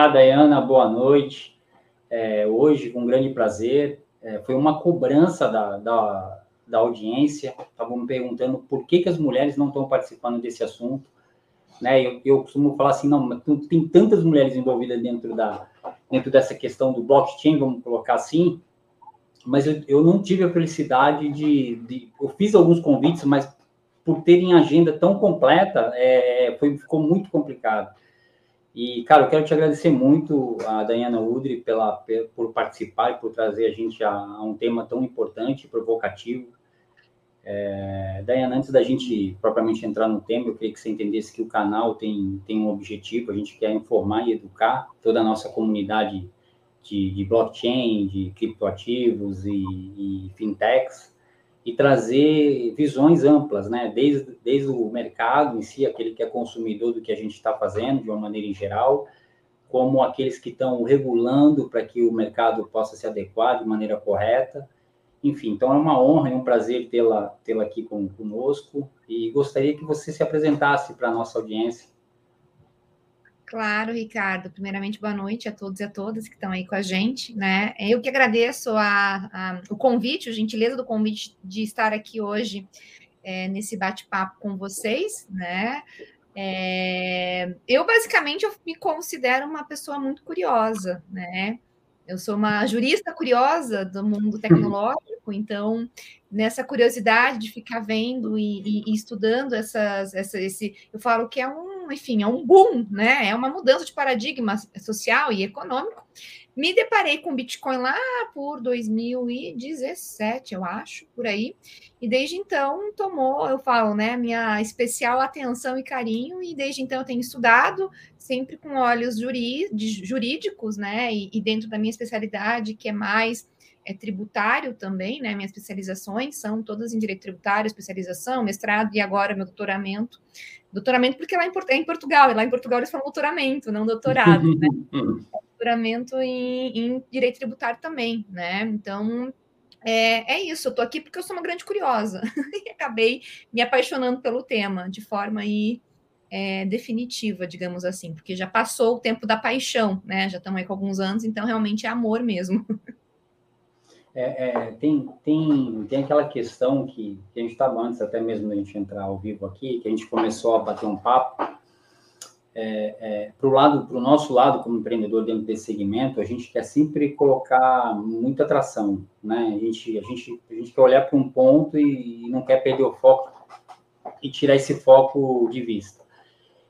Olá, Dayana, boa noite. É, hoje, com grande prazer, é, foi uma cobrança da, da, da audiência, estavam me perguntando por que, que as mulheres não estão participando desse assunto. Né? Eu, eu costumo falar assim, não, tem tantas mulheres envolvidas dentro, da, dentro dessa questão do blockchain, vamos colocar assim, mas eu, eu não tive a felicidade de, de, Eu fiz alguns convites, mas por terem agenda tão completa, é, foi, ficou muito complicado. E, cara, eu quero te agradecer muito, a Dayana Udri, pela, por participar e por trazer a gente a, a um tema tão importante provocativo. É, antes da gente propriamente entrar no tema, eu queria que você entendesse que o canal tem, tem um objetivo, a gente quer informar e educar toda a nossa comunidade de, de blockchain, de criptoativos e, e fintechs, e trazer visões amplas, né? Desde, desde o mercado em si, aquele que é consumidor do que a gente está fazendo, de uma maneira em geral, como aqueles que estão regulando para que o mercado possa se adequar de maneira correta. Enfim, então é uma honra e um prazer tê-la tê aqui com, conosco e gostaria que você se apresentasse para a nossa audiência. Claro, Ricardo. Primeiramente, boa noite a todos e a todas que estão aí com a gente, né? Eu que agradeço a, a, o convite, a gentileza do convite de estar aqui hoje é, nesse bate-papo com vocês, né? É, eu basicamente eu me considero uma pessoa muito curiosa, né? Eu sou uma jurista curiosa do mundo tecnológico, então nessa curiosidade de ficar vendo e, e, e estudando essas, essa, esse, eu falo que é um, enfim, é um boom, né? É uma mudança de paradigma social e econômico. Me deparei com Bitcoin lá por 2017, eu acho, por aí. E desde então tomou, eu falo, né, minha especial atenção e carinho, e desde então eu tenho estudado, sempre com olhos jurídicos, né, e, e dentro da minha especialidade, que é mais é tributário também, né? Minhas especializações são todas em direito tributário, especialização, mestrado e agora meu doutoramento. Doutoramento porque lá em, é em Portugal, e lá em Portugal eles falam doutoramento, não doutorado, né? doutoramento em, em, direito tributário também, né? Então é, é isso, eu tô aqui porque eu sou uma grande curiosa e acabei me apaixonando pelo tema de forma aí é, definitiva, digamos assim, porque já passou o tempo da paixão, né? Já estamos aí com alguns anos, então realmente é amor mesmo. É, é, tem, tem, tem aquela questão que, que a gente estava antes, até mesmo da gente entrar ao vivo aqui, que a gente começou a bater um papo. É, é para o lado, para o nosso lado como empreendedor dentro desse segmento, a gente quer sempre colocar muita atração, né? A gente, a gente, a gente quer olhar para um ponto e, e não quer perder o foco e tirar esse foco de vista.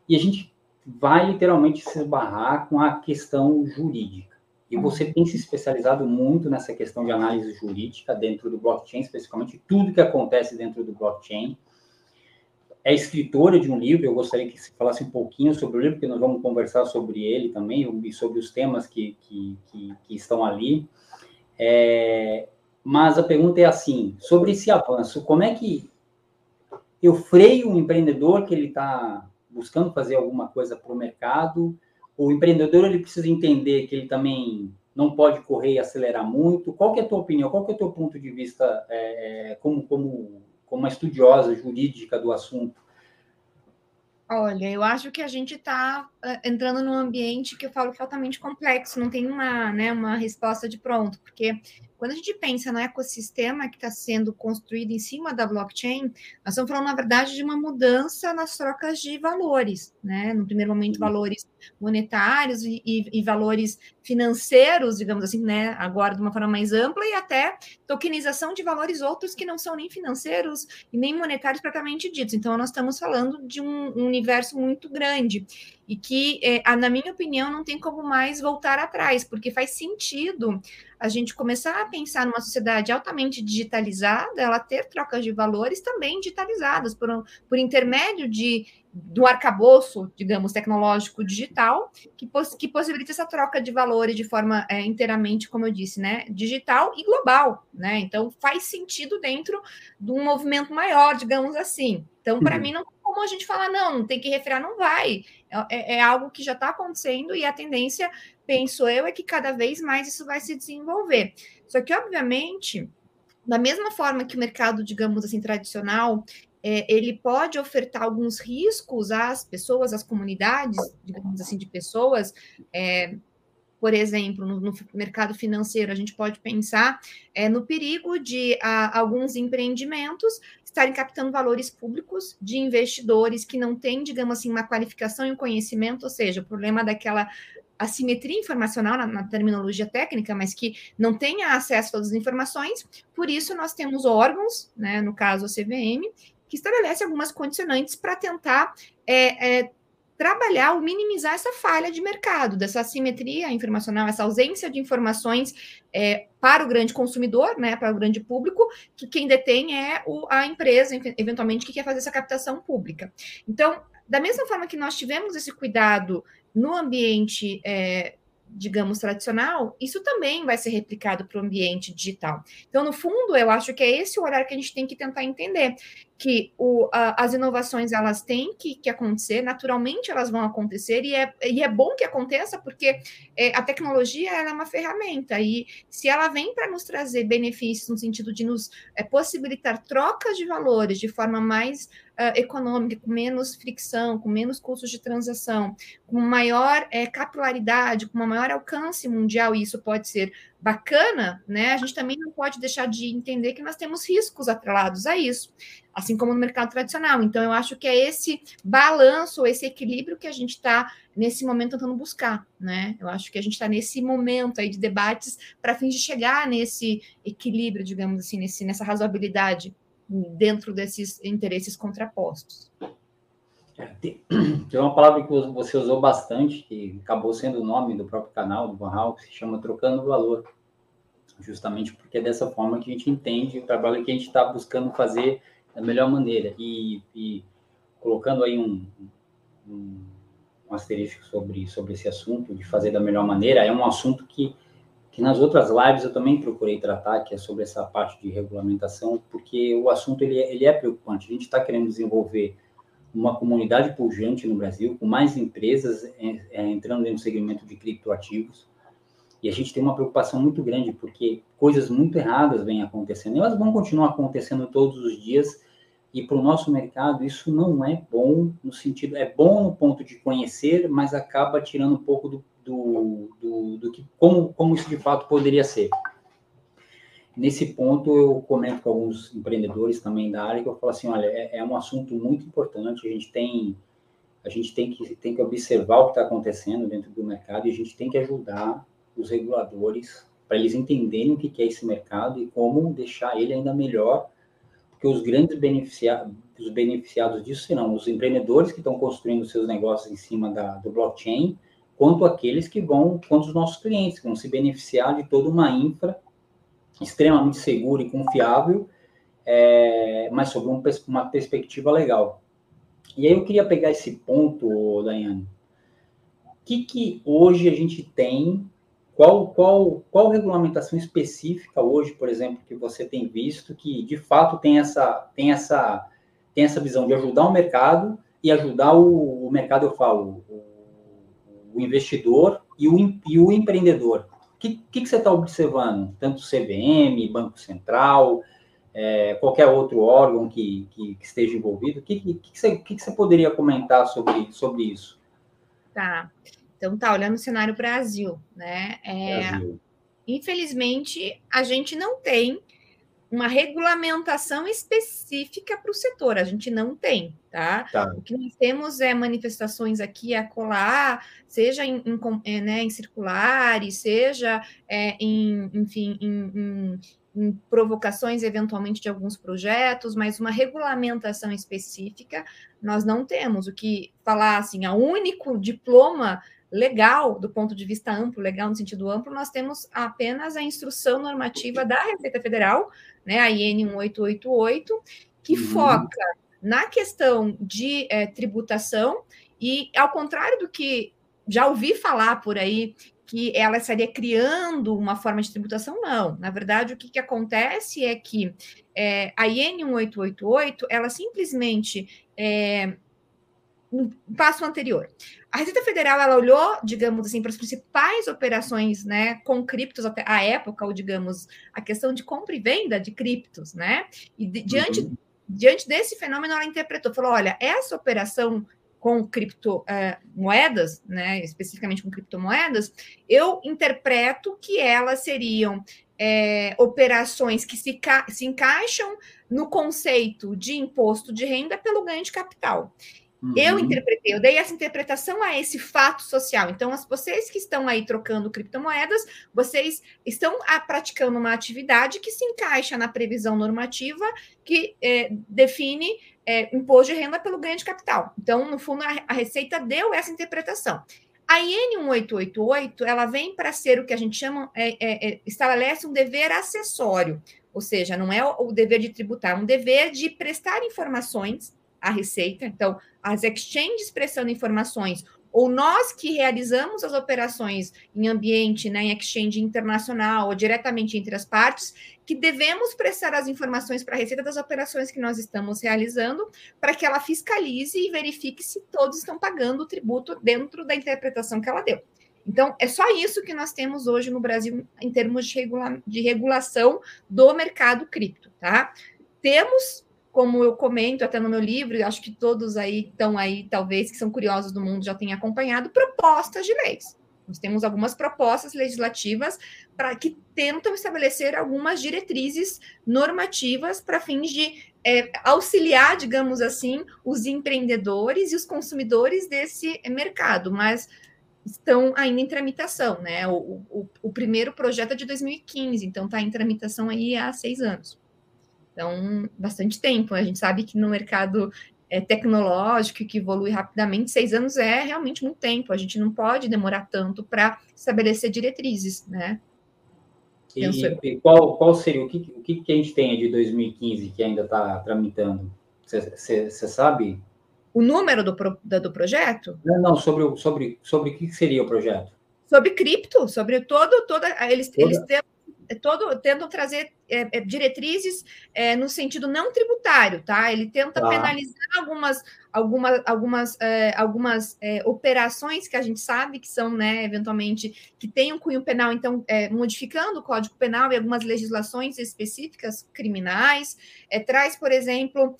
E a gente vai literalmente se esbarrar com a questão jurídica. E você tem se especializado muito nessa questão de análise jurídica dentro do blockchain, especificamente tudo que acontece dentro do blockchain. É escritora de um livro, eu gostaria que você falasse um pouquinho sobre o livro, porque nós vamos conversar sobre ele também, e sobre os temas que, que, que, que estão ali. É, mas a pergunta é assim, sobre esse avanço, como é que eu freio um empreendedor que ele está buscando fazer alguma coisa para o mercado, o empreendedor ele precisa entender que ele também não pode correr e acelerar muito. Qual que é a tua opinião? Qual que é o teu ponto de vista é, é como, como, como uma estudiosa jurídica do assunto? Olha, eu acho que a gente está uh, entrando num ambiente que eu falo que é altamente complexo, não tem uma, né, uma resposta de pronto, porque quando a gente pensa no ecossistema que está sendo construído em cima da blockchain, nós estamos falando, na verdade, de uma mudança nas trocas de valores, né? No primeiro momento, valores monetários e, e, e, valores financeiros, digamos assim, né? Agora de uma forma mais ampla, e até tokenização de valores outros que não são nem financeiros e nem monetários propriamente ditos. Então, nós estamos falando de um, um universo muito grande e que, é, na minha opinião, não tem como mais voltar atrás, porque faz sentido a gente começar a pensar numa sociedade altamente digitalizada, ela ter trocas de valores também digitalizadas, por, por intermédio de do arcabouço, digamos, tecnológico digital, que, poss que possibilita essa troca de valores de forma é, inteiramente, como eu disse, né, digital e global, né? Então faz sentido dentro de um movimento maior, digamos assim. Então, para uhum. mim, não tem como a gente falar, não, tem que refrear, não vai. É, é, é algo que já está acontecendo e a tendência, penso eu, é que cada vez mais isso vai se desenvolver. Só que, obviamente, da mesma forma que o mercado, digamos assim, tradicional, é, ele pode ofertar alguns riscos às pessoas, às comunidades, digamos assim, de pessoas. É, por exemplo, no, no, mercado financeiro, a gente pode pensar é, no perigo de a, alguns empreendimentos estarem captando valores públicos de investidores que não têm, digamos assim, uma qualificação e um conhecimento, ou seja, o problema daquela assimetria informacional na, na, terminologia técnica, mas que não tenha acesso a todas as informações. Por isso, nós temos órgãos, né, no caso a CVM, que estabelece algumas condicionantes para tentar é, é, trabalhar ou minimizar essa falha de mercado, dessa assimetria informacional, essa ausência de informações é, para o grande consumidor, né, para o grande público, que quem detém é o, a empresa, eventualmente, que quer fazer essa captação pública. Então, da mesma forma que nós tivemos esse cuidado no ambiente é, digamos, tradicional, isso também vai ser replicado para o ambiente digital. Então, no fundo, eu acho que é esse o olhar que a gente tem que tentar entender, que o, a, as inovações, elas têm que, que, acontecer, naturalmente elas vão acontecer, e é, e é bom que aconteça, porque é, a tecnologia, é uma ferramenta, e se ela vem para nos trazer benefícios no sentido de nos é, possibilitar trocas de valores de forma mais uh, econômica, com menos fricção, com menos custos de transação, com maior é, capilaridade, com uma maior alcance mundial, e isso pode ser bacana, né? A gente também não pode deixar de entender que nós temos riscos atrelados a isso, assim como no mercado tradicional. Então, eu acho que é esse balanço, esse equilíbrio que a gente está nesse momento tentando buscar, né? Eu acho que a gente está nesse momento aí de debates para fim de chegar nesse equilíbrio, digamos assim, nesse, nessa razoabilidade dentro desses interesses contrapostos. É, tem, uma palavra que você usou bastante, que acabou sendo o nome do próprio canal, do Van que se chama Trocando Valor. Justamente porque é dessa forma que a gente entende o trabalho que a gente está buscando fazer da melhor maneira. E, e colocando aí um, um, um asterisco sobre, sobre esse assunto, de fazer da melhor maneira, é um assunto que nas outras lives eu também procurei tratar, que é sobre essa parte de regulamentação, porque o assunto ele, é, ele é preocupante. A gente está querendo desenvolver uma comunidade pujante no Brasil, com mais empresas é, é, entrando do segmento de criptoativos, e a gente tem uma preocupação muito grande, porque coisas muito erradas vêm acontecendo, elas vão continuar acontecendo todos os dias, e para o nosso mercado isso não é bom no sentido, é bom no ponto de conhecer, mas acaba tirando um pouco do do, do, do que como, como isso de fato poderia ser. Nesse ponto, eu comento com alguns empreendedores também da área que eu falo assim, olha, é, é um assunto muito importante, a gente tem a gente tem que, tem que observar o que está acontecendo dentro do mercado e a gente tem que ajudar os reguladores para eles entenderem o que é esse mercado e como deixar ele ainda melhor, porque os grandes beneficiados, os beneficiados disso serão os empreendedores que estão construindo seus negócios em cima da, do blockchain, quanto aqueles que vão, quanto os nossos clientes, que vão se beneficiar de toda uma infra extremamente segura e confiável, é, mas sob um, uma perspectiva legal. E aí eu queria pegar esse ponto, Daiane. O que, que hoje a gente tem? Qual, qual, qual regulamentação específica hoje, por exemplo, que você tem visto que de fato tem essa, tem essa, tem essa visão de ajudar o mercado e ajudar o, o mercado, eu falo, o, o investidor e o, e o empreendedor. O que, que, que você está observando? Tanto CVM, Banco Central, é, qualquer outro órgão que, que, que esteja envolvido. O que, você, que você poderia comentar sobre, sobre isso? Tá. Então, tá, olhando o cenário Brasil, né? É, Brasil. Infelizmente, a gente não tem uma regulamentação específica para o setor, a gente não tem, tá? tá? O que nós temos é manifestações aqui a colar, seja em, em, é, né, em circulares, seja é, em, enfim, em, em, em provocações eventualmente de alguns projetos, mas uma regulamentação específica nós não temos. O que falar assim, o único diploma legal, do ponto de vista amplo, legal no sentido amplo, nós temos apenas a instrução normativa da Receita Federal, né, a IN 1888, que uhum. foca na questão de é, tributação, e ao contrário do que já ouvi falar por aí, que ela estaria criando uma forma de tributação, não. Na verdade, o que, que acontece é que é, a IN 1888, ela simplesmente é, um passo anterior. A Receita Federal ela olhou, digamos assim, para as principais operações, né, com criptos até a época, ou digamos, a questão de compra e venda de criptos, né? E de, diante uhum. diante desse fenômeno, ela interpretou, falou: olha, essa operação com criptomoedas, é, né, especificamente com criptomoedas, eu interpreto que elas seriam é, operações que se, se encaixam no conceito de imposto de renda pelo ganho de capital. Uhum. Eu interpretei, eu dei essa interpretação a esse fato social. Então, as, vocês que estão aí trocando criptomoedas, vocês estão a, praticando uma atividade que se encaixa na previsão normativa que é, define é, imposto de renda pelo ganho de capital. Então, no fundo, a, a Receita deu essa interpretação. A IN 1888 ela vem para ser o que a gente chama, é, é, é, estabelece um dever acessório, ou seja, não é o, o dever de tributar, é um dever de prestar informações à Receita. Então, as exchanges prestando informações, ou nós que realizamos as operações em ambiente, né, em exchange internacional ou diretamente entre as partes, que devemos prestar as informações para a Receita das operações que nós estamos realizando, para que ela fiscalize e verifique se todos estão pagando o tributo dentro da interpretação que ela deu. Então, é só isso que nós temos hoje no Brasil em termos de, regula de regulação do mercado cripto, tá? Temos como eu comento até no meu livro, acho que todos aí estão aí, talvez, que são curiosos do mundo, já têm acompanhado, propostas de leis. Nós temos algumas propostas legislativas para que tentam estabelecer algumas diretrizes normativas para fins de é, auxiliar, digamos assim, os empreendedores e os consumidores desse mercado, mas estão ainda em tramitação, né? O, o, o primeiro projeto é de 2015, então está em tramitação aí há seis anos. Então, bastante tempo. A gente sabe que no mercado é, tecnológico que evolui rapidamente, seis anos é realmente muito tempo. A gente não pode demorar tanto para estabelecer diretrizes, né? E, e, qual, qual seria o que, o que a gente tem de 2015 que ainda está tramitando? Você sabe? O número do, pro, do projeto? Não, não, sobre, sobre, sobre o que seria o projeto? Sobre cripto, sobre todo, toda. Eles, toda... eles têm todo, tentam trazer é, é, diretrizes é, no sentido não tributário, tá? Ele tenta tá. penalizar algumas, algumas, algumas, é, algumas é, operações que a gente sabe que são, né, eventualmente, que têm um cunho penal, então, modificando o Código Penal e algumas legislações específicas criminais, traz, por exemplo,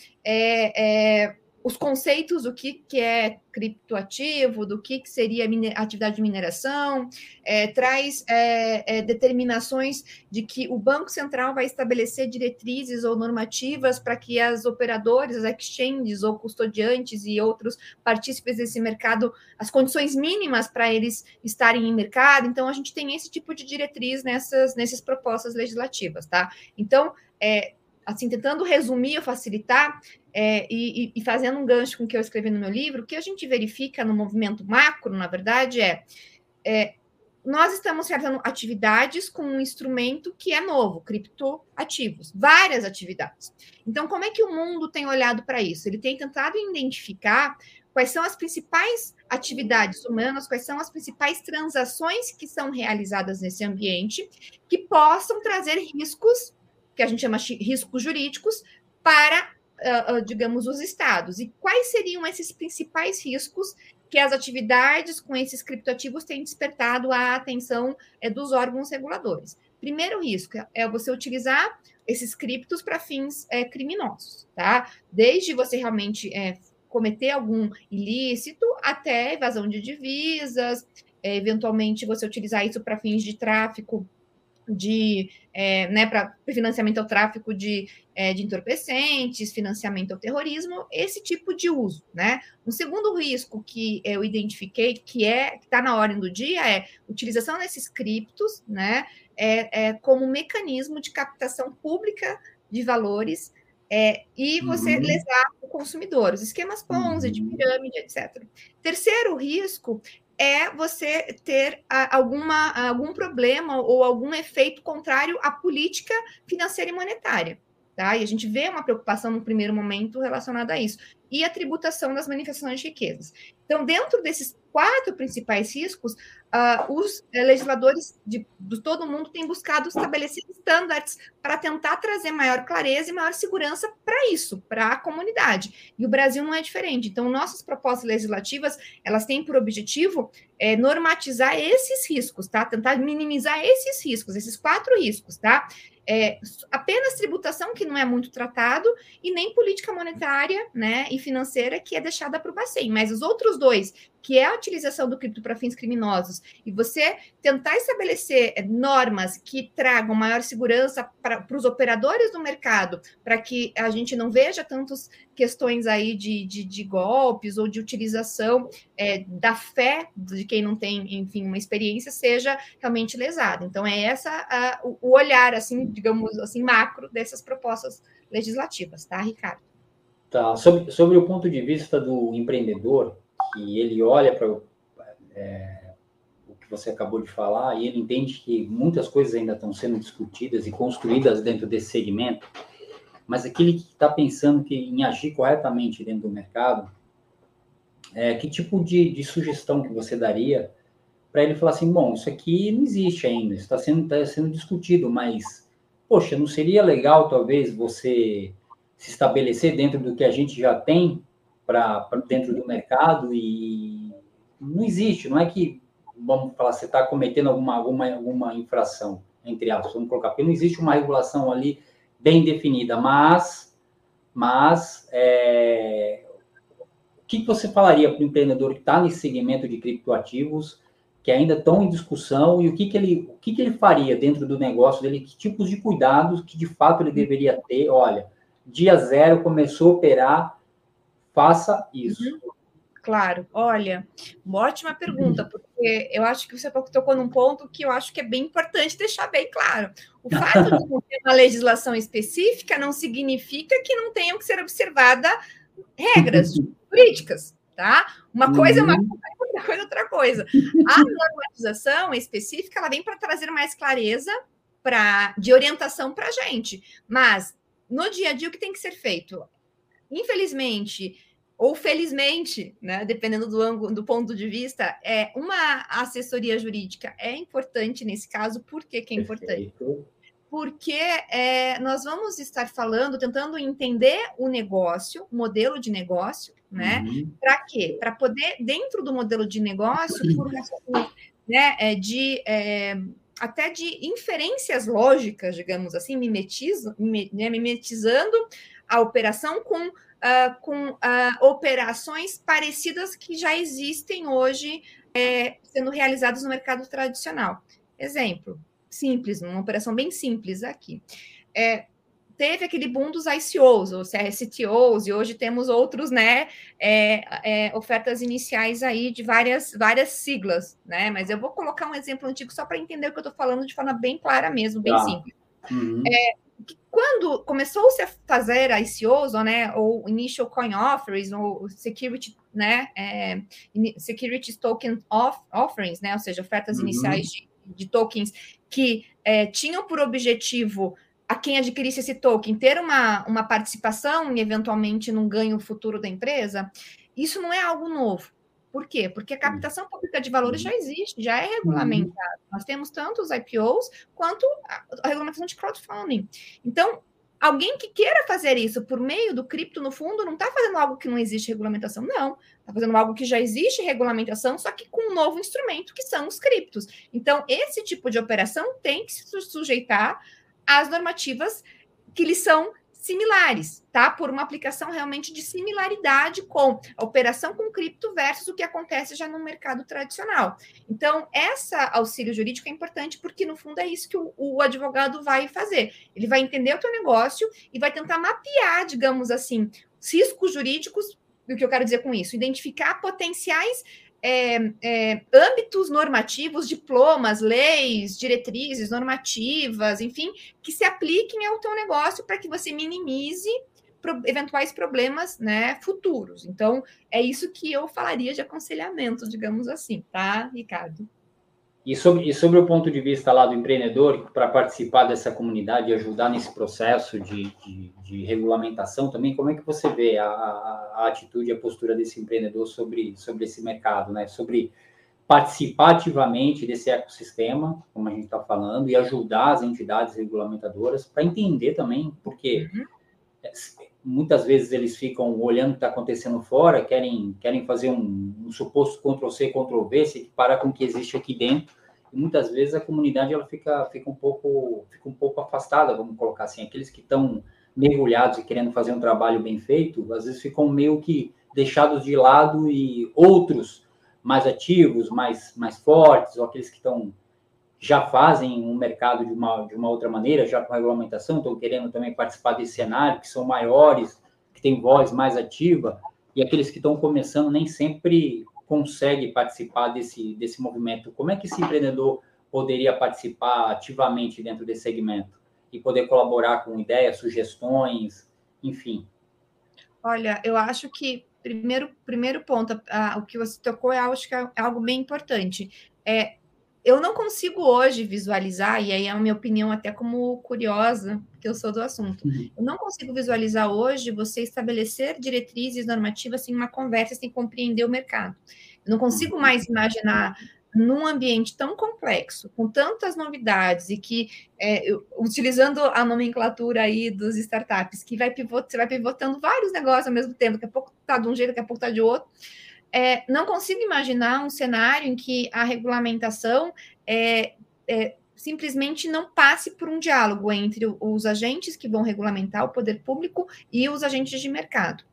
os conceitos do que, que é criptoativo, do que, que seria atividade de mineração, é, traz é, é, determinações de que o Banco Central vai estabelecer diretrizes ou normativas para que as operadoras, as exchanges ou custodiantes e outros partícipes desse mercado, as condições mínimas para eles estarem em mercado. Então, a gente tem esse tipo de diretriz nessas, nessas propostas legislativas, tá? Então, é, assim, tentando resumir ou facilitar, é, e, e, fazendo um gancho com o que eu escrevi no meu livro, o que a gente verifica no movimento macro, na verdade, é, é nós estamos realizando atividades com um instrumento que é novo, criptoativos, várias atividades. Então, como é que o mundo tem olhado para isso? Ele tem tentado identificar quais são as principais atividades humanas, quais são as principais transações que são realizadas nesse ambiente, que possam trazer riscos, que a gente chama de riscos jurídicos, para digamos, os estados. E quais seriam esses principais riscos que as atividades com esses criptoativos têm despertado a atenção é, dos órgãos reguladores? Primeiro risco é você utilizar esses criptos para fins é, criminosos, tá? Desde você realmente é, cometer algum ilícito até evasão de divisas, é, eventualmente você utilizar isso para fins de tráfico de é, né, para financiamento ao tráfico de, é, de entorpecentes, financiamento ao terrorismo, esse tipo de uso, né? Um segundo risco que eu identifiquei, que é que está na ordem do dia, é utilização desses criptos, né, é, é como mecanismo de captação pública de valores é, e você uhum. lesar o consumidor, os esquemas Ponzi, de uhum. pirâmide, etc. Terceiro risco é você ter alguma, algum problema ou algum efeito contrário à política financeira e monetária. Tá? E a gente vê uma preocupação no primeiro momento relacionada a isso. E a tributação das manifestações de riquezas. Então, dentro desses quatro principais riscos, uh, os uh, legisladores de, de, todo mundo têm buscado estabelecer estándares para tentar trazer maior clareza e maior segurança para isso, para a comunidade. E o Brasil não é diferente. Então, nossas propostas legislativas, elas têm por objetivo é, normatizar esses riscos, tá? Tentar minimizar esses riscos, esses quatro riscos, tá? É, apenas tributação, que não é muito tratado, e nem política monetária né, e financeira, que é deixada para o Bacen. Mas os outros dois, que é a utilização do cripto para fins criminosos, e você tentar estabelecer é, normas que tragam maior segurança para os operadores do mercado, para que a gente não veja tantas questões aí de, de, de golpes ou de utilização é, da fé de quem não tem, enfim, uma experiência, seja realmente lesada. Então, é essa a, o olhar, assim, digamos assim, macro dessas propostas legislativas, tá, Ricardo? Tá, sobre, sobre o ponto de vista do empreendedor, que ele olha para é, o que você acabou de falar e ele entende que muitas coisas ainda estão sendo discutidas e construídas dentro desse segmento, mas aquele que está pensando que, em agir corretamente dentro do mercado, é, que tipo de, de sugestão que você daria para ele falar assim, bom, isso aqui não existe ainda, está sendo, tá sendo discutido, mas, poxa, não seria legal talvez você se estabelecer dentro do que a gente já tem para dentro do mercado e não existe, não é que, vamos falar, você está cometendo alguma, alguma, alguma infração, entre aspas, vamos colocar, porque não existe uma regulação ali bem definida, mas, mas é, o que você falaria para o empreendedor que está nesse segmento de criptoativos, que ainda estão em discussão, e o que, que, ele, o que, que ele faria dentro do negócio dele, que tipos de cuidados que de fato ele deveria ter? Olha, dia zero começou a operar, faça isso. Uhum. Claro, olha, uma ótima pergunta, porque eu acho que você tocou num ponto que eu acho que é bem importante deixar bem claro. O fato de não ter uma legislação específica não significa que não tenham que ser observadas regras jurídicas, tá? Uma coisa é uma uhum. coisa, outra coisa é outra coisa. A normatização específica, ela vem para trazer mais clareza pra, de orientação para a gente, mas no dia a dia o que tem que ser feito? Infelizmente, ou felizmente, né, dependendo do ângulo, do ponto de vista, é uma assessoria jurídica é importante nesse caso. Por que, que é importante? Porque é, nós vamos estar falando, tentando entender o negócio, o modelo de negócio, né? Uhum. Para quê? Para poder, dentro do modelo de negócio, por né, é, de é, até de inferências lógicas, digamos assim, mimetizo, né, mimetizando a operação com uh, com uh, operações parecidas que já existem hoje é, sendo realizadas no mercado tradicional. Exemplo, simples, uma operação bem simples aqui. É, teve aquele boom dos ICOs, ou CRCTOs, e hoje temos outros, né, é, é, ofertas iniciais aí de várias, várias siglas, né, mas eu vou colocar um exemplo antigo só para entender o que eu estou falando de forma bem clara mesmo, bem ah. simples. Uhum. É, quando começou-se a fazer ICOs, ou, né, ou Initial Coin Offerings, ou Security, né, é, Securities Token off, Offerings, né, ou seja, ofertas uhum. iniciais de, de, tokens que é, tinham por objetivo a quem adquirisse esse token ter uma, uma participação e eventualmente num ganho futuro da empresa, isso não é algo novo. Por quê? Porque a hum. captação pública de valores já existe, já é uhum. regulamentada. Nós temos tanto os IPOs quanto a regulamentação de crowdfunding. Então, alguém que queira fazer isso por meio do cripto, no fundo, não está fazendo algo que não existe regulamentação, não. Está fazendo algo que já existe regulamentação, só que com um novo instrumento, que são os criptos. Então, esse tipo de operação tem que se sujeitar às normativas que lhe são similares, tá? Por uma aplicação realmente de similaridade com a operação com cripto versus o que acontece já no mercado tradicional. Então, essa auxílio jurídico é importante porque, no fundo, é isso que o, o advogado vai fazer. Ele vai entender o teu negócio e vai tentar mapear, digamos assim, riscos jurídicos. O que eu quero dizer com isso? Identificar potenciais é, é, âmbitos normativos, diplomas, leis, diretrizes normativas, enfim, que se apliquem ao teu negócio para que você minimize pro, eventuais problemas né, futuros. Então, é isso que eu falaria de aconselhamento, digamos assim, tá, Ricardo? E sobre, e sobre o ponto de vista lá do empreendedor, para participar dessa comunidade e ajudar nesse processo de, de, de, regulamentação também, como é que você vê a, a, a, atitude e a postura desse empreendedor sobre, sobre esse mercado, né? Sobre participar ativamente desse ecossistema, como a gente está falando, e ajudar as entidades regulamentadoras para entender também, porque uhum. Muitas vezes eles ficam olhando o que está acontecendo fora, querem, querem fazer um, um suposto Ctrl-C, Ctrl-V, se para com o que existe aqui dentro, e muitas vezes a comunidade ela fica, fica, um pouco, fica um pouco afastada, vamos colocar assim, aqueles que estão mergulhados e querendo fazer um trabalho bem feito, às vezes ficam meio que deixados de lado e outros mais ativos, mais, mais fortes, ou aqueles que estão já fazem um mercado de uma, de uma outra maneira, já com regulamentação, estão querendo também participar desse cenário, que são maiores, que têm voz mais ativa, e aqueles que estão começando nem sempre conseguem participar desse, desse movimento. Como é que esse empreendedor poderia participar ativamente dentro desse segmento e poder colaborar com ideias, sugestões, enfim? Olha, eu acho que primeiro, primeiro ponto, o que você tocou é algo, que é algo bem importante. É, eu não consigo hoje visualizar, e aí é a minha opinião até como curiosa, que eu sou do assunto, uhum. eu não consigo visualizar hoje você estabelecer diretrizes normativas sem uma conversa, sem compreender o mercado. Eu não consigo uhum. mais imaginar num ambiente tão complexo, com tantas novidades e que, é, utilizando a nomenclatura aí dos startups, que vai pivot, você vai pivotando vários negócios ao mesmo tempo, daqui a pouco está de um jeito, daqui a pouco está de outro. É, não consigo imaginar um cenário em que a regulamentação é, é, simplesmente não passe por um diálogo entre os agentes que vão regulamentar o poder público e os agentes de mercado.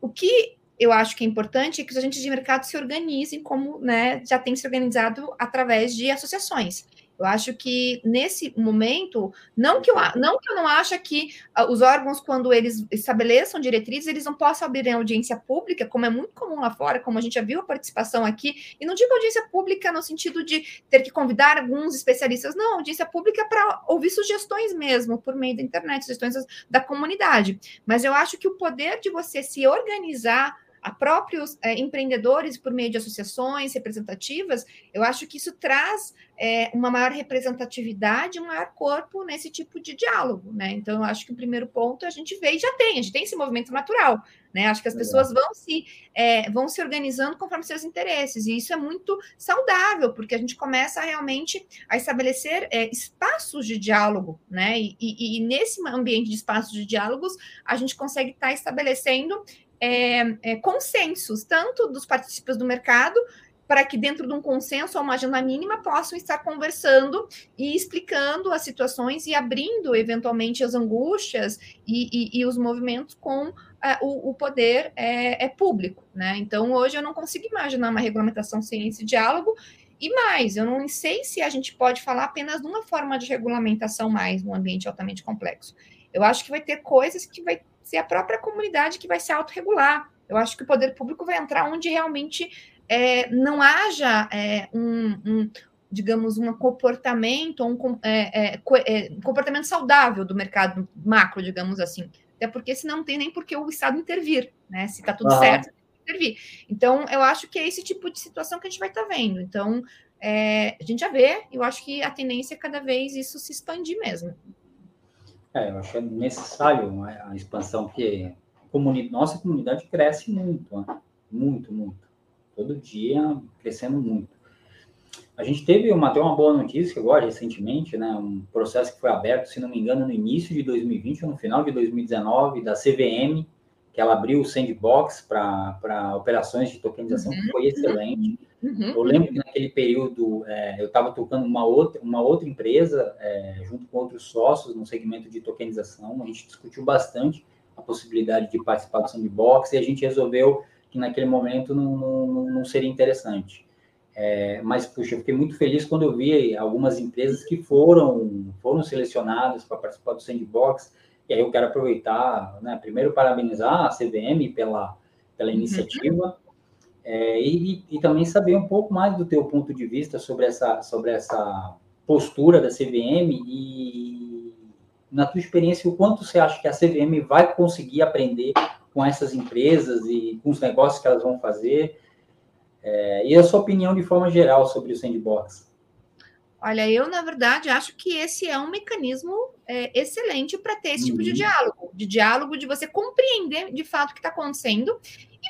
O que eu acho que é importante que os agentes de mercado se organizem como né, já tem se organizado através de associações. Eu acho que nesse momento, não que eu não, que eu não acho que uh, os órgãos, quando eles estabeleçam diretrizes, eles não possam abrir audiência pública, como é muito comum lá fora, como a gente já viu a participação aqui, e não digo audiência pública no sentido de ter que convidar alguns especialistas, não, audiência pública para ouvir sugestões mesmo, por meio da internet, sugestões da comunidade. Mas eu acho que o poder de você se organizar a próprios é, empreendedores por meio de associações representativas, eu acho que isso traz é, uma maior representatividade, um maior corpo nesse tipo de diálogo, né? Então, eu acho que o primeiro ponto a gente vê e já tem, a gente tem esse movimento natural, né? Acho que as pessoas vão se, é, vão se organizando conforme seus interesses, e isso é muito saudável, porque a gente começa realmente a estabelecer é, espaços de diálogo, né? E, e, e, nesse ambiente de espaços de diálogos, a gente consegue estar tá estabelecendo é, é, consensos, tanto dos participantes do mercado, para que dentro de um consenso ou uma agenda mínima possam estar conversando e explicando as situações e abrindo eventualmente as angústias e, e, e os movimentos com é, o, o, poder é, é, público, né? Então hoje eu não consigo imaginar uma regulamentação sem esse diálogo. E mais, eu não sei se a gente pode falar apenas de uma forma de regulamentação mais num ambiente altamente complexo. Eu acho que vai ter coisas que vai ser a própria comunidade que vai se autorregular. Eu acho que o poder público vai entrar onde realmente é, não haja é, um, um, digamos, um comportamento, um é, é, é, comportamento saudável do mercado macro, digamos assim. Até porque senão não tem nem por que o Estado intervir, né? Se está tudo ah. certo, intervir. Então, eu acho que é esse tipo de situação que a gente vai estar tá vendo. Então, é, a gente já vê, eu acho que a tendência é cada vez isso se expandir mesmo. É, eu acho necessário a expansão, porque comuni nossa comunidade cresce muito, né? muito, muito. Todo dia crescendo muito. A gente teve uma, até uma boa notícia agora, recentemente, né? Um processo que foi aberto, se não me engano, no início de 2020 ou no final de 2019, da CVM, que ela abriu o sandbox para operações de tokenização, que foi excelente. Uhum. Eu lembro que naquele período é, eu estava tocando uma outra, uma outra empresa, é, junto com outros sócios no segmento de tokenização. A gente discutiu bastante a possibilidade de participar do sandbox e a gente resolveu que naquele momento não, não, não seria interessante. É, mas, puxa, eu fiquei muito feliz quando eu vi algumas empresas que foram, foram selecionadas para participar do sandbox. E aí eu quero aproveitar, né, primeiro parabenizar a CVM pela, pela uhum. É, e, e, também saber um pouco mais do teu ponto de vista sobre essa, sobre essa postura da CVM e, na tua experiência, o quanto você acha que a CVM vai conseguir aprender com essas empresas e com os negócios que elas vão fazer? É, e a sua opinião de forma geral sobre o Sandbox? Olha, eu, na verdade, acho que esse é um mecanismo é, excelente para ter esse uhum. tipo de uhum. diálogo, de diálogo, de você compreender de fato o que está acontecendo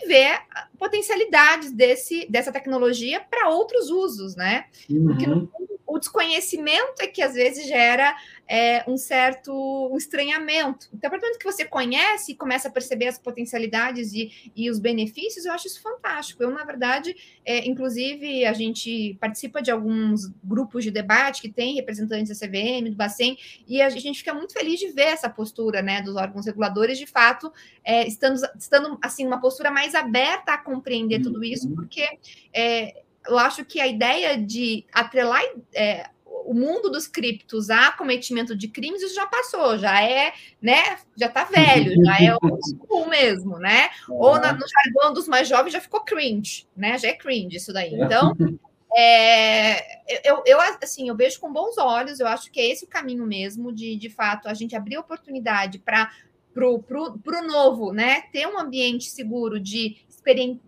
e ver potencialidades desse, dessa tecnologia para outros usos, né? Uhum. Porque no, o desconhecimento é que às vezes gera é, um certo um estranhamento. Então, a partir do momento que você conhece e começa a perceber as potencialidades e, e os benefícios, eu acho isso fantástico. Eu, na verdade, é, inclusive, a gente participa de alguns grupos de debate que tem representantes da CVM, do Bacen, e a gente fica muito feliz de ver essa postura né, dos órgãos reguladores, de fato, é, estando, estando assim, uma postura mais aberta a compreender tudo isso, uhum. porque é, eu acho que a ideia de atrelar é, o mundo dos criptos a cometimento de crimes, isso já passou, já é, né, já tá velho, já é o school mesmo, né? Ou na, no jargão dos mais jovens já ficou cringe, né? Já é cringe isso daí. Então, é, eu, eu, assim, eu vejo com bons olhos, eu acho que é esse o caminho mesmo, de, de fato, a gente abrir oportunidade para o pro, pro novo, né? Ter um ambiente seguro de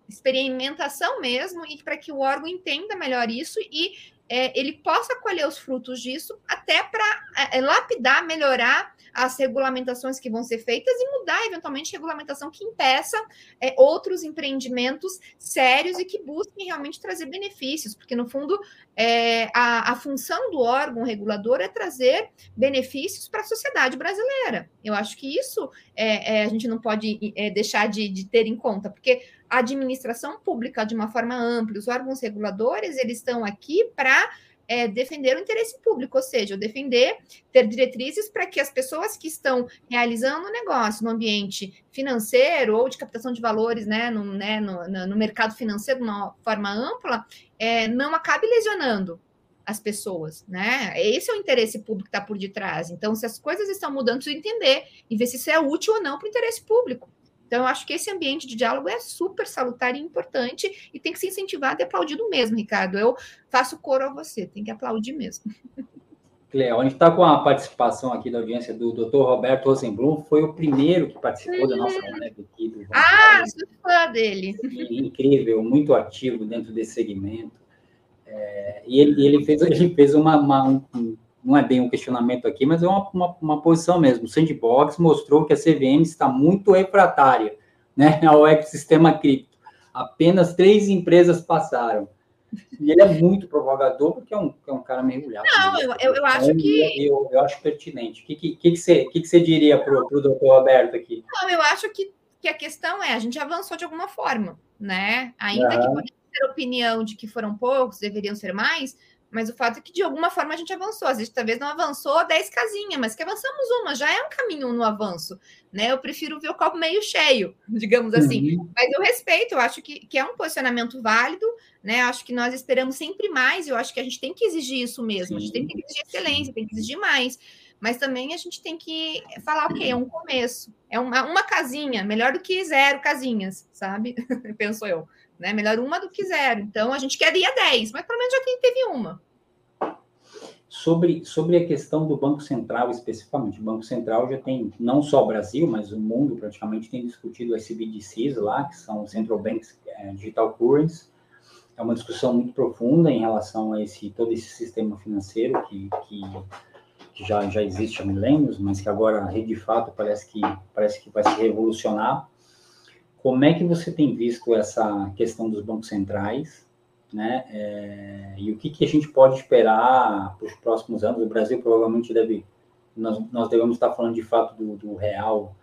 experimentação mesmo, e para que o órgão entenda melhor isso e é, ele possa colher os frutos disso, até para é, é, lapidar, melhorar as regulamentações que vão ser feitas e mudar, eventualmente, regulamentação que impeça é, outros empreendimentos sérios e que busquem realmente trazer benefícios, porque, no fundo, é, a, a, função do órgão regulador é trazer benefícios para a sociedade brasileira. Eu acho que isso é, a gente não pode deixar de, de ter em conta, porque a administração pública de uma forma ampla, os órgãos reguladores, eles estão aqui para é, defender o interesse público, ou seja, defender, ter diretrizes para que as pessoas que estão realizando o negócio no ambiente financeiro ou de captação de valores né, no, né, no, no mercado financeiro de uma forma ampla, é, não acabe lesionando as pessoas, né? Esse é o interesse público que está por detrás. Então, se as coisas estão mudando, precisa entender e ver se isso é útil ou não para o interesse público. Então, eu acho que esse ambiente de diálogo é super salutar e importante e tem que ser incentivado e aplaudido mesmo, Ricardo. Eu faço coro a você, tem que aplaudir mesmo. Cleo, a gente está com a participação aqui da audiência do Dr. Roberto Rosenblum, foi o primeiro que participou da nossa uhum. live aqui. Do ah, sou fã dele. Incrível, muito ativo dentro desse segmento. É, e ele, ele, fez, ele fez uma, uma um, não é bem um questionamento aqui, mas é uma, uma, uma, posição mesmo. O Sandbox mostrou que a CVM está muito refratária né, ao ecossistema cripto. Apenas três empresas passaram. E ele é muito provogador, porque é um, é um cara mergulhado. Não, né? eu, eu, acho então, que. Eu, eu, acho pertinente. O que, que, que, você, que, que você diria para o doutor Roberto aqui? Não, eu acho que, que a questão é: a gente avançou de alguma forma, né? Ainda que pode ter opinião de que foram poucos, deveriam ser mais, mas o fato é que, de alguma forma, a gente avançou. Às vezes, talvez não avançou 10 casinhas, mas que avançamos uma, já é um caminho no avanço. Né? Eu prefiro ver o copo meio cheio, digamos assim. Uhum. Mas eu respeito, eu acho que, que é um posicionamento válido, né? Acho que nós esperamos sempre mais, eu acho que a gente tem que exigir isso mesmo. A gente tem que exigir excelência, tem que exigir mais. Mas também a gente tem que falar, ok, é um começo. É uma, uma casinha, melhor do que zero casinhas, sabe? Penso eu né? Melhor uma do que zero. Então, a gente queria 10, mas pelo menos já teve uma. Sobre, sobre a questão do Banco Central especificamente, o Banco Central já tem, não só o Brasil, mas o mundo praticamente tem discutido as CBDCs lá, que são Central Banks é, Digital Currencies. É uma discussão muito profunda em relação a esse todo esse sistema financeiro que, que, que já, já existe há milênios, mas que agora, de fato, parece que, parece que vai se revolucionar. Como é que você tem visto essa questão dos bancos centrais, né? É, e o que, que a gente pode esperar para os próximos anos? O Brasil provavelmente deve, nós, nós devemos estar falando de fato do, do real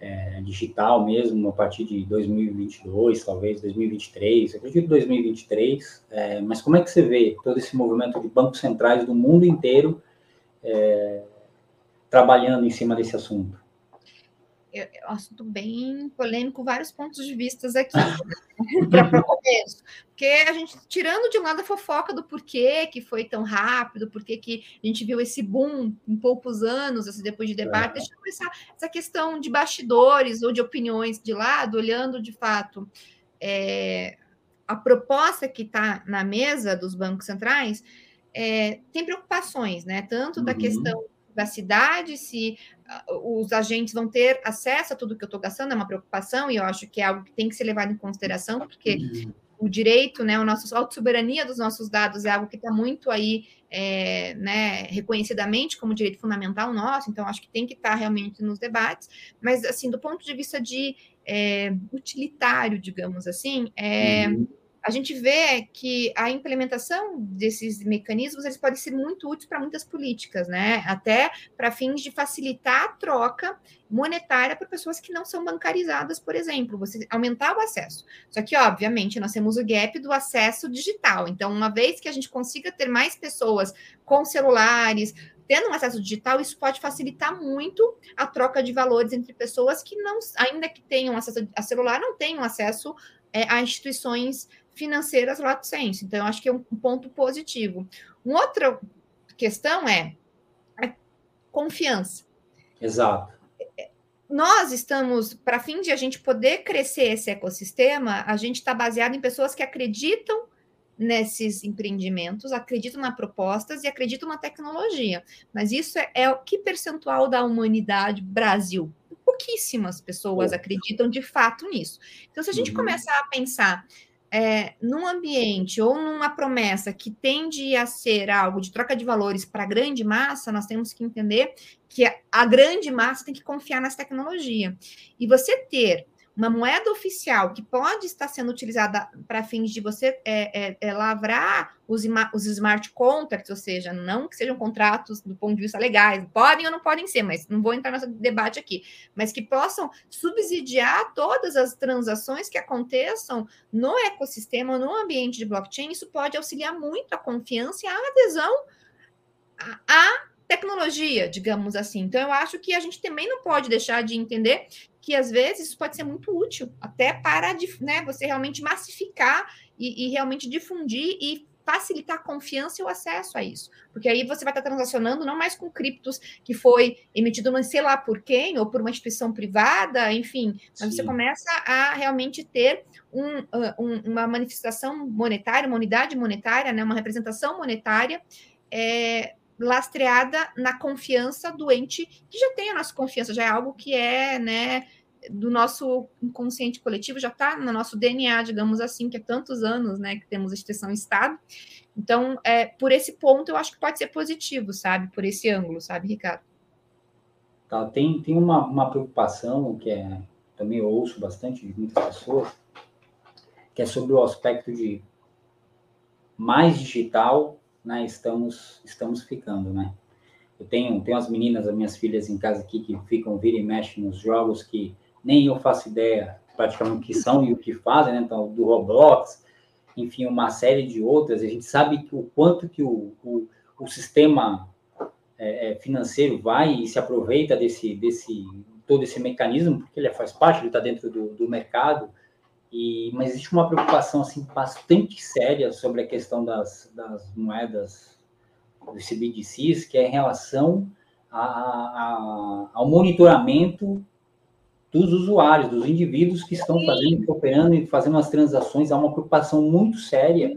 é, digital mesmo a partir de 2022, talvez 2023, eu acredito 2023. É, mas como é que você vê todo esse movimento de bancos centrais do mundo inteiro é, trabalhando em cima desse assunto? É um assunto bem polêmico, vários pontos de vista aqui, para o começo. Porque a gente, tirando de um lado a fofoca do porquê que foi tão rápido, porquê que a gente viu esse boom em poucos anos, assim, depois de debate, é. deixa eu começar essa questão de bastidores ou de opiniões de lado, olhando de fato é, a proposta que está na mesa dos bancos centrais, é, tem preocupações, né? Tanto uhum. da questão da cidade, se os agentes vão ter acesso a tudo que eu estou gastando, é uma preocupação, e eu acho que é algo que tem que ser levado em consideração, porque uhum. o direito, né, o nosso, a soberania dos nossos dados é algo que está muito aí, é, né, reconhecidamente como direito fundamental nosso, então acho que tem que estar tá realmente nos debates, mas, assim, do ponto de vista de é, utilitário, digamos assim, é, uhum. A gente vê que a implementação desses mecanismos eles podem ser muito úteis para muitas políticas, né? Até para fins de facilitar a troca monetária para pessoas que não são bancarizadas, por exemplo, você aumentar o acesso. Só que, obviamente, nós temos o gap do acesso digital. Então, uma vez que a gente consiga ter mais pessoas com celulares, tendo um acesso digital, isso pode facilitar muito a troca de valores entre pessoas que não, ainda que tenham acesso a celular, não tenham acesso é, a instituições financeiras lato sensu. Então, eu acho que é um ponto positivo. Uma outra questão é a confiança. Exato. Nós estamos, para fim de a gente poder crescer esse ecossistema, a gente está baseado em pessoas que acreditam nesses empreendimentos, acreditam na propostas e acreditam na tecnologia. Mas isso é, é o que percentual da humanidade Brasil? Pouquíssimas pessoas acreditam de fato nisso. Então, se a gente uhum. começar a pensar é, num ambiente ou numa promessa que tende a ser algo de troca de valores para a grande massa, nós temos que entender que a grande massa tem que confiar nessa tecnologia. E você ter uma moeda oficial que pode estar sendo utilizada para fins de você é, é, é lavrar os, os, smart contracts, ou seja, não que sejam contratos do ponto de vista legais, podem ou não podem ser, mas não vou entrar nesse debate aqui, mas que possam subsidiar todas as transações que aconteçam no ecossistema, no ambiente de blockchain, isso pode auxiliar muito a confiança e a adesão a tecnologia, digamos assim. Então, eu acho que a gente também não pode deixar de entender que às vezes isso pode ser muito útil, até para né, você realmente massificar e, e, realmente difundir e facilitar a confiança e o acesso a isso. Porque aí você vai estar transacionando não mais com criptos que foi emitido não sei lá por quem, ou por uma instituição privada, enfim, mas Sim. você começa a realmente ter um, um, uma manifestação monetária, uma unidade monetária, né, uma representação monetária é, lastreada na confiança do ente que já tem a nossa confiança, já é algo que é, né, do nosso inconsciente coletivo, já está no nosso DNA, digamos assim, que é tantos anos, né, que temos instituição Estado. Então, é, por esse ponto, eu acho que pode ser positivo, sabe, por esse ângulo, sabe, Ricardo? Tá, tem, tem uma, uma preocupação que é, também eu ouço bastante de muitas pessoas, que é sobre o aspecto de mais digital né, estamos, estamos ficando, né? Eu tenho, tenho as meninas, as minhas filhas em casa aqui que ficam, vira e mexe nos jogos que nem eu faço ideia praticamente o que são e o que fazem, né? Então, do Roblox, enfim, uma série de outras. A gente sabe que o quanto que o, o, o sistema é, é financeiro vai e se aproveita desse, desse todo esse mecanismo, porque ele faz parte, ele está dentro do, do mercado, e, mas existe uma preocupação assim, bastante séria sobre a questão das, das moedas dos CBDCs, que é em relação a, a, ao monitoramento dos usuários, dos indivíduos que estão fazendo, operando e fazendo as transações. Há uma preocupação muito séria,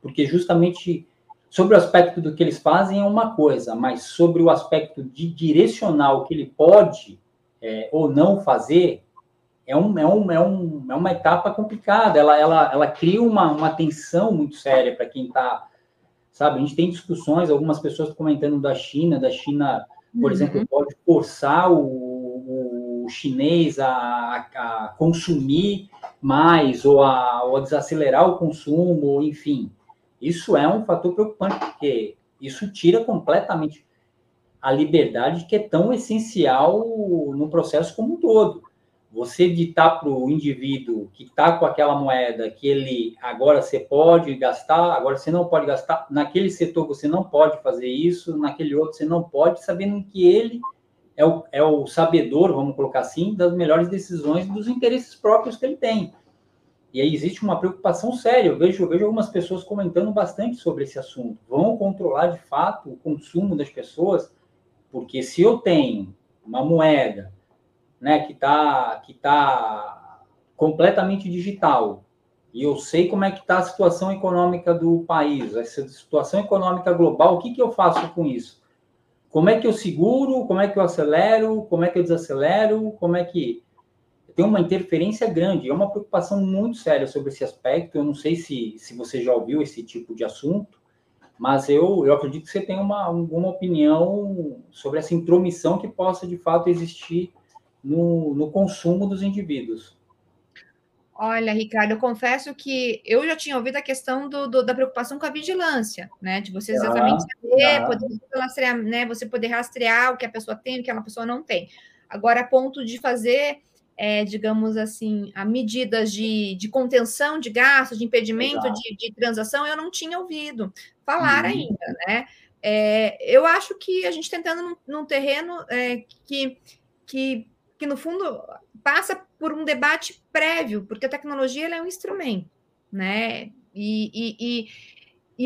porque justamente sobre o aspecto do que eles fazem é uma coisa, mas sobre o aspecto de direcionar o que ele pode é, ou não fazer, é, um, é, um, é, um, é uma etapa complicada, ela, ela, ela cria uma, uma tensão muito séria para quem está, sabe? A gente tem discussões, algumas pessoas comentando da China, da China, por uhum. exemplo, pode forçar o, o chinês a, a, consumir mais ou a, ou a desacelerar o consumo, enfim. Isso é um fator preocupante, porque isso tira completamente a liberdade que é tão essencial no processo como um todo você ditar para o indivíduo que está com aquela moeda que ele agora você pode gastar, agora você não pode gastar, naquele setor você não pode fazer isso, naquele outro você não pode, sabendo que ele é o, é o sabedor, vamos colocar assim, das melhores decisões dos interesses próprios que ele tem. E aí existe uma preocupação séria. Eu vejo, eu vejo algumas pessoas comentando bastante sobre esse assunto. Vão controlar de fato o consumo das pessoas, porque se eu tenho uma moeda né, que está que tá completamente digital, e eu sei como é que está a situação econômica do país, essa situação econômica global, o que, que eu faço com isso? Como é que eu seguro, como é que eu acelero, como é que eu desacelero, como é que... Tem uma interferência grande, é uma preocupação muito séria sobre esse aspecto, eu não sei se, se você já ouviu esse tipo de assunto, mas eu, eu acredito que você tem uma, alguma opinião sobre essa intromissão que possa, de fato, existir no, no consumo dos indivíduos. Olha, Ricardo, eu confesso que eu já tinha ouvido a questão do, do da preocupação com a vigilância, né? De você exatamente saber, ah, poder rastrear, né? Você poder rastrear o que a pessoa tem, o que a pessoa não tem. Agora, a ponto de fazer, é, digamos assim, a medidas de, de contenção de gastos, de impedimento de, de, transação, eu não tinha ouvido falar uhum. ainda, né? É, eu acho que a gente está entrando num, num terreno é, que, que, que, no fundo, passa por um debate prévio, porque a tecnologia é um instrumento, né? E, e, e,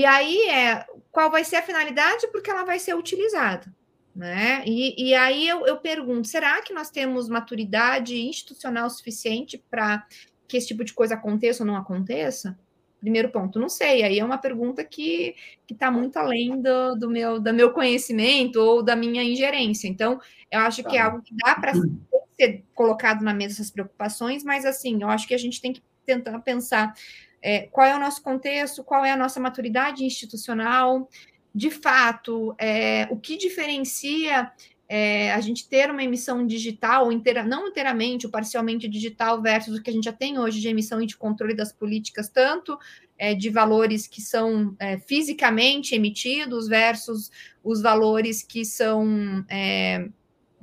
e, aí é qual vai ser a finalidade, porque ela vai ser utilizada, né? E, e aí eu, eu pergunto: será que nós temos maturidade institucional suficiente para que esse tipo de coisa aconteça ou não aconteça? Primeiro ponto, não sei. Aí é uma pergunta que está muito além do, do, meu, do meu conhecimento ou da minha ingerência. Então, eu acho que é tá. algo que dá para ser colocado na mesa essas preocupações, mas assim, eu acho que a gente tem que tentar pensar é, qual é o nosso contexto, qual é a nossa maturidade institucional, de fato, é, o que diferencia é, a gente ter uma emissão digital, inteira, não inteiramente ou parcialmente digital, versus o que a gente já tem hoje de emissão e de controle das políticas, tanto é, de valores que são é, fisicamente emitidos versus os valores que são é,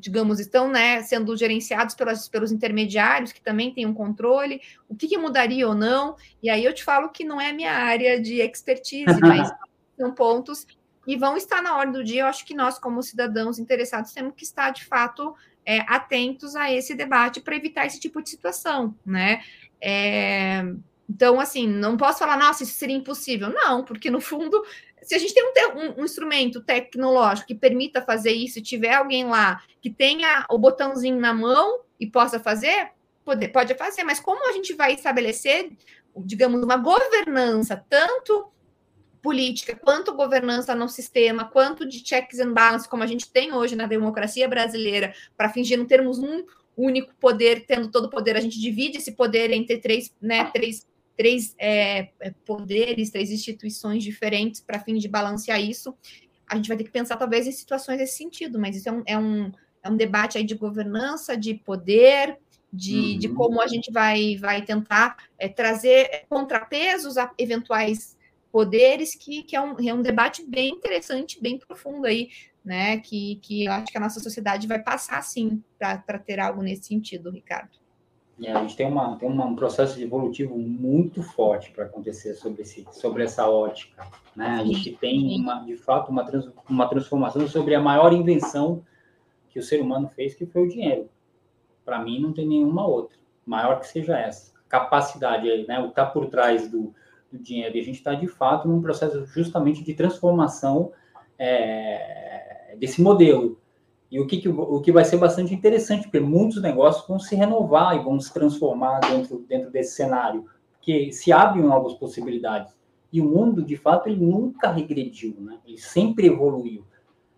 digamos, estão né, sendo gerenciados pelos, pelos intermediários, que também têm um controle, o que, que, mudaria ou não, e aí eu te falo que não é a minha área de expertise, mas são pontos que vão estar na ordem do dia, eu acho que nós, como cidadãos interessados, temos que estar, de fato, é, atentos a esse debate para evitar esse tipo de situação, né? É, então, assim, não posso falar, nossa, isso seria impossível. Não, porque no fundo se a gente tem um, um, um, instrumento tecnológico que permita fazer isso, e tiver alguém lá que tenha o botãozinho na mão e possa fazer, pode, pode fazer, mas como a gente vai estabelecer, digamos, uma governança, tanto política, quanto governança no sistema, quanto de checks and balances, como a gente tem hoje na democracia brasileira, para fingir não termos um único poder, tendo todo o poder, a gente divide esse poder entre três, né, três três é, é, poderes, três instituições diferentes para fim de balancear isso. A gente vai ter que pensar, talvez, em situações nesse sentido, mas isso é um, é um, é um debate aí de governança, de poder, de, uhum. de como a gente vai, vai tentar é, trazer contrapesos a eventuais poderes, que, que é, um, é um debate bem interessante, bem profundo aí, né? Que, que eu acho que a nossa sociedade vai passar, sim, para ter algo nesse sentido, Ricardo. A gente tem, uma, tem uma, um processo evolutivo muito forte para acontecer sobre, esse, sobre essa ótica. Né? A gente tem, uma, de fato, uma, trans, uma transformação sobre a maior invenção que o ser humano fez, que foi o dinheiro. Para mim, não tem nenhuma outra, maior que seja essa. Capacidade, né? o que está por trás do, do dinheiro. E a gente está, de fato, num processo justamente de transformação é, desse modelo e o que, que, o que vai ser bastante interessante, porque muitos negócios vão se renovar e vão se transformar dentro, dentro desse cenário, porque se abrem novas possibilidades. E o mundo, de fato, ele nunca regrediu, né? ele sempre evoluiu,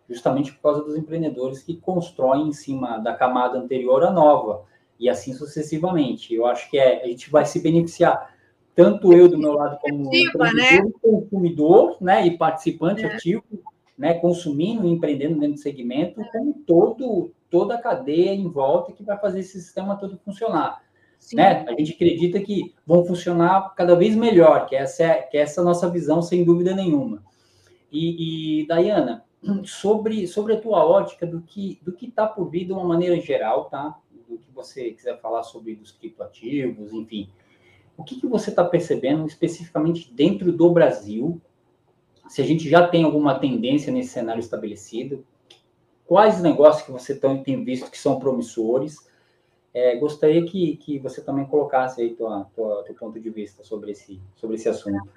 justamente por causa dos empreendedores que constroem em cima da camada anterior a nova, e assim sucessivamente. Eu acho que é, a gente vai se beneficiar, tanto eu do meu lado como né? consumidor né? e participante é. ativo, né, consumindo e empreendendo dentro do segmento, como todo, toda a cadeia em volta que vai fazer esse sistema todo funcionar. Né? A gente acredita que vão funcionar cada vez melhor, que essa é, que essa é a nossa visão, sem dúvida nenhuma. E, e Dayana, sobre, sobre a tua ótica do que do que está por vir de uma maneira geral, tá? Do que você quiser falar sobre os criptoativos, enfim. O que, que você está percebendo especificamente dentro do Brasil se a gente já tem alguma tendência nesse cenário estabelecido, quais negócios que você tem visto que são promissores. É, gostaria que, que você também colasse aí tua, tua, teu ponto de vista sobre esse, sobre esse assunto.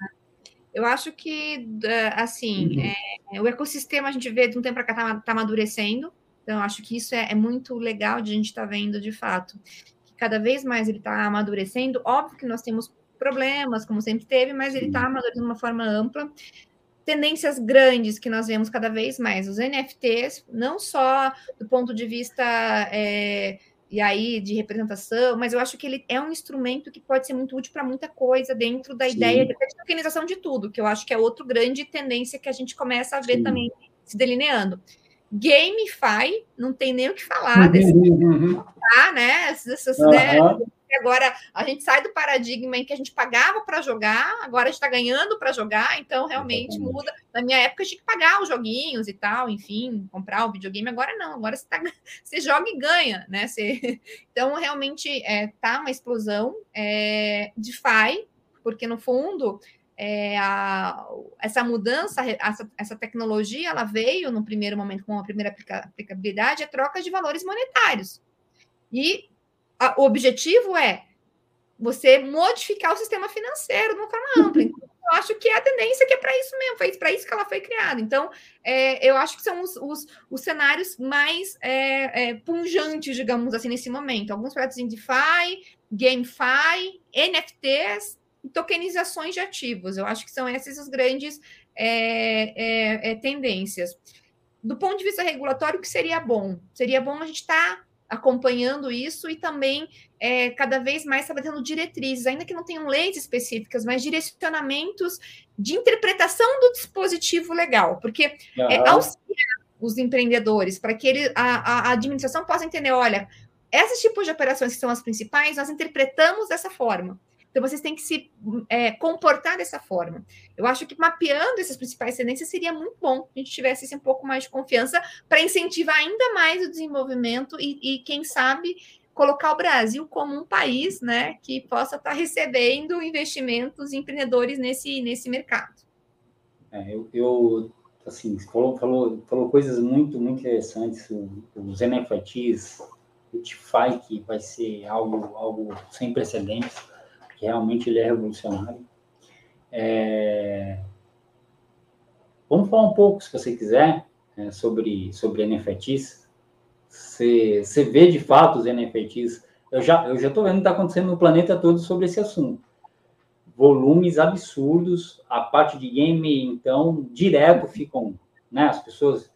Eu acho que, assim, uhum. é, o ecossistema a gente vê de um tempo para cá está tá amadurecendo, então acho que isso é, é muito legal de a gente estar tá vendo de fato. Que cada vez mais ele está amadurecendo. Óbvio que nós temos problemas, como sempre teve, mas ele está amadurecendo de uma forma ampla tendências grandes que nós vemos cada vez mais. Os NFTs, não só do ponto de vista é, e aí de representação, mas eu acho que ele é um instrumento que pode ser muito útil para muita coisa dentro da Sim. ideia de tokenização de tudo, que eu acho que é outra grande tendência que a gente começa a ver Sim. também se delineando. GameFi, não tem nem o que falar uhum, desse, uhum. tá, né? Essas, uhum. né? Agora a gente sai do paradigma em que a gente pagava para jogar, agora a gente está ganhando para jogar, então realmente Exatamente. muda. Na minha época, eu tinha que pagar os joguinhos e tal, enfim, comprar o videogame. Agora não, agora você, tá, você joga e ganha, né? Você, então, realmente é, tá uma explosão. É, DeFi, porque no fundo é, a, essa mudança, essa, essa, tecnologia, ela veio no primeiro momento com a primeira aplicabilidade, a troca de valores monetários. E o objetivo é você modificar o sistema financeiro de uma forma ampla. Então, eu acho que é a tendência que é para isso mesmo, foi para isso que ela foi criada. Então, é, eu acho que são os, os, os cenários mais é, é, punjantes, digamos assim, nesse momento. Alguns projetos em DeFi, GameFi, NFTs, tokenizações de ativos. Eu acho que são essas as grandes é, é, é, tendências. Do ponto de vista regulatório, o que seria bom? Seria bom a gente estar tá acompanhando isso e também é, cada vez mais estabelecendo diretrizes, ainda que não tenham leis específicas, mas direcionamentos de interpretação do dispositivo legal, porque uhum. é, auxiliar os empreendedores para que ele, a, a administração possa entender, olha, esses tipos de operações que são as principais, nós interpretamos dessa forma. Então, vocês têm que se é, comportar dessa forma. Eu acho que mapeando essas principais tendências seria muito bom que a gente tivesse assim, um pouco mais de confiança para incentivar ainda mais o desenvolvimento e, e, quem sabe, colocar o Brasil como um país né, que possa estar recebendo investimentos empreendedores nesse, nesse mercado. É, eu, eu, assim, falou, falou, falou coisas muito, muito interessantes, os NFTs, o DeFi, que vai ser algo, algo sem precedentes que realmente ele é revolucionário. É... Vamos falar um pouco, se você quiser, é, sobre, sobre NFTs. Você, você vê de fato os NFTs. Eu já eu já estou vendo que está acontecendo no planeta todo sobre esse assunto. Volumes absurdos, a parte de game, então, direto ficam, né? As pessoas